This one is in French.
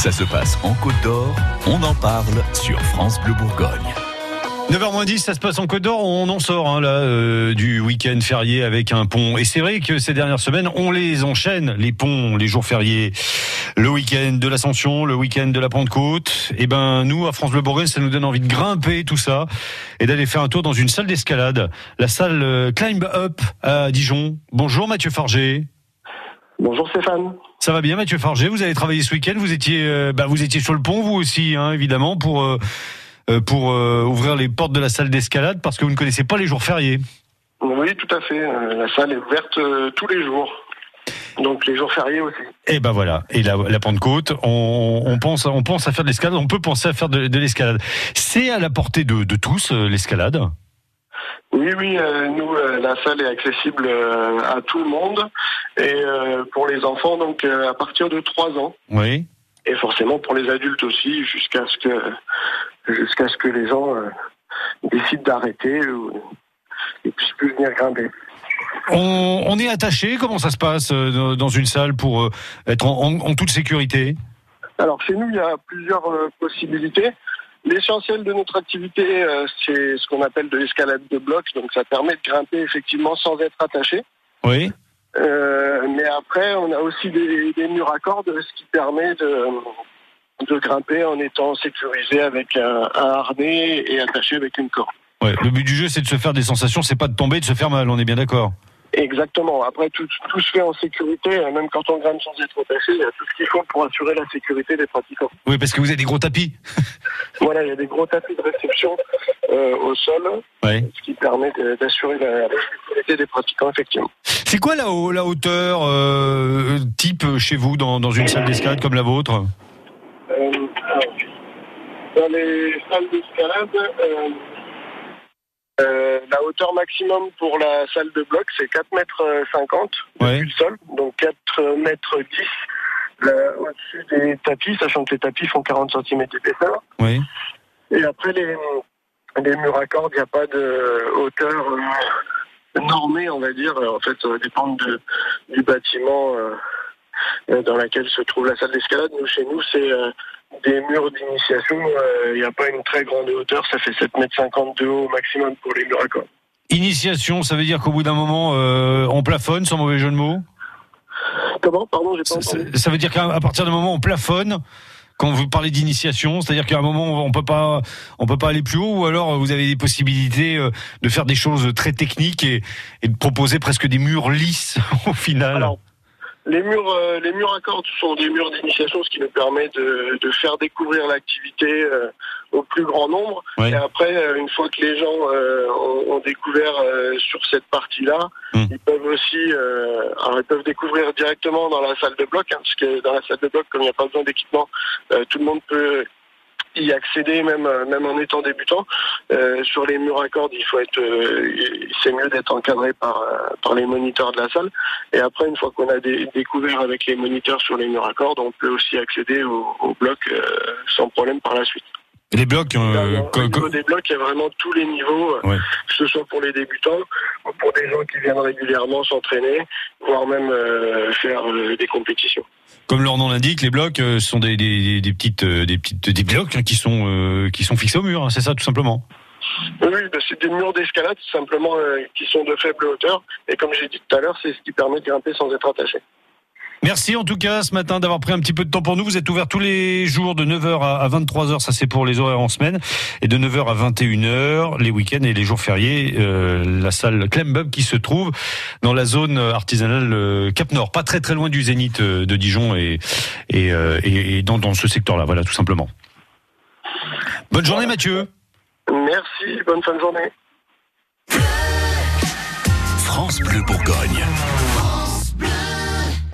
Ça se passe en Côte d'Or, on en parle sur France Bleu Bourgogne. 9h10, ça se passe en Côte d'Or, on en sort hein, là euh, du week-end férié avec un pont. Et c'est vrai que ces dernières semaines, on les enchaîne, les ponts, les jours fériés, le week-end de l'Ascension, le week-end de la Pentecôte. Et ben nous, à France Bleu Bourgogne, ça nous donne envie de grimper tout ça et d'aller faire un tour dans une salle d'escalade, la salle euh, Climb Up à Dijon. Bonjour Mathieu Farger. Bonjour Stéphane. Ça va bien Mathieu Farger, vous avez travaillé ce week-end, vous étiez, euh, bah, vous étiez sur le pont vous aussi, hein, évidemment, pour... Euh, pour euh, ouvrir les portes de la salle d'escalade parce que vous ne connaissez pas les jours fériés. Oui, tout à fait. La salle est ouverte tous les jours. Donc les jours fériés aussi. Et ben voilà. Et la, la Pentecôte, on, on, pense, on pense à faire de l'escalade. On peut penser à faire de, de l'escalade. C'est à la portée de, de tous l'escalade. Oui, oui. nous, la salle est accessible à tout le monde et pour les enfants, donc à partir de 3 ans. Oui. Et forcément pour les adultes aussi, jusqu'à ce que jusqu'à ce que les gens euh, décident d'arrêter ou et puissent plus venir grimper. On, on, est attaché, comment ça se passe euh, dans une salle pour euh, être en, en, toute sécurité? Alors chez nous, il y a plusieurs possibilités. L'essentiel de notre activité, c'est ce qu'on appelle de l'escalade de blocs, donc ça permet de grimper effectivement sans être attaché. Oui. Euh, mais après, on a aussi des, des murs à cordes, ce qui permet de, de grimper en étant sécurisé avec un, un harnais et attaché avec une corde. Ouais, le but du jeu, c'est de se faire des sensations, c'est pas de tomber, de se faire mal, on est bien d'accord Exactement. Après, tout, tout, se fait en sécurité, même quand on grimpe sans être attaché, il y a tout ce qu'il faut pour assurer la sécurité des pratiquants. Oui, parce que vous avez des gros tapis. voilà, il y a des gros tapis de réception euh, au sol, ouais. ce qui permet d'assurer la, la, sécurité des pratiquants, effectivement. C'est quoi la, la hauteur euh, type chez vous dans, dans une salle d'escalade comme la vôtre? Euh, Dans les salles d'escalade, la hauteur maximum pour la salle de bloc, c'est 4 mètres 50 ouais. depuis le sol, donc 4 mètres 10 euh, au-dessus des tapis, sachant que les tapis font 40 cm d'épaisseur. Oui. Et après les, les murs à cordes, il n'y a pas de hauteur euh, normée, on va dire. En fait, ça va dépendre de, du bâtiment euh, dans lequel se trouve la salle d'escalade. Nous, chez nous, c'est des murs d'initiation, il n'y a pas une très grande hauteur, ça fait 7 mètres 50 de haut au maximum pour les murs à cordes. Initiation, ça veut dire qu'au bout d'un moment, euh, on plafonne, sans mauvais jeu de mots Comment? Pardon, j'ai pas ça, ça veut dire qu'à partir d'un moment, on plafonne quand vous parlez d'initiation, c'est-à-dire qu'à un moment on peut pas on peut pas aller plus haut ou alors vous avez des possibilités euh, de faire des choses très techniques et, et de proposer presque des murs lisses au final. Alors, les murs, euh, les murs à cordes sont des murs d'initiation, ce qui nous permet de, de faire découvrir l'activité euh, au plus grand nombre. Oui. Et après, euh, une fois que les gens ont, ont, découvert sur cette partie-là, Mm. ils peuvent aussi, alors ils peuvent découvrir directement dans la salle de bloc, hein, parce que dans la salle de bloc, comme il n'y a pas besoin d'équipement, tout le monde peut y accéder même même en étant débutant. Euh, sur les murs à cordes, il faut être, euh, c'est mieux d'être encadré par par les moniteurs de la salle. Et après, une fois qu'on a dé découvert avec les moniteurs sur les murs à cordes, on peut aussi accéder au, au bloc euh, sans problème par la suite. Les blocs, euh, au niveau des blocs, il y a vraiment tous les niveaux, ouais. que ce soit pour les débutants ou pour des gens qui viennent régulièrement s'entraîner, voire même euh, faire euh, des compétitions. Comme leur nom l'indique, les blocs euh, sont des, des, des petites, euh, des petites, des blocs hein, qui sont euh, qui sont fixés au mur. Hein, c'est ça, tout simplement. Oui, bah c'est des murs d'escalade simplement euh, qui sont de faible hauteur. Et comme j'ai dit tout à l'heure, c'est ce qui permet de grimper sans être attaché. Merci en tout cas ce matin d'avoir pris un petit peu de temps pour nous. Vous êtes ouvert tous les jours de 9h à 23h, ça c'est pour les horaires en semaine, et de 9h à 21h les week-ends et les jours fériés, euh, la salle Clembub qui se trouve dans la zone artisanale euh, Cap Nord, pas très très loin du Zénith euh, de Dijon et, et, euh, et, et dans, dans ce secteur-là, voilà tout simplement. Bonne journée Mathieu. Merci, bonne fin de journée. France Bleu Bourgogne.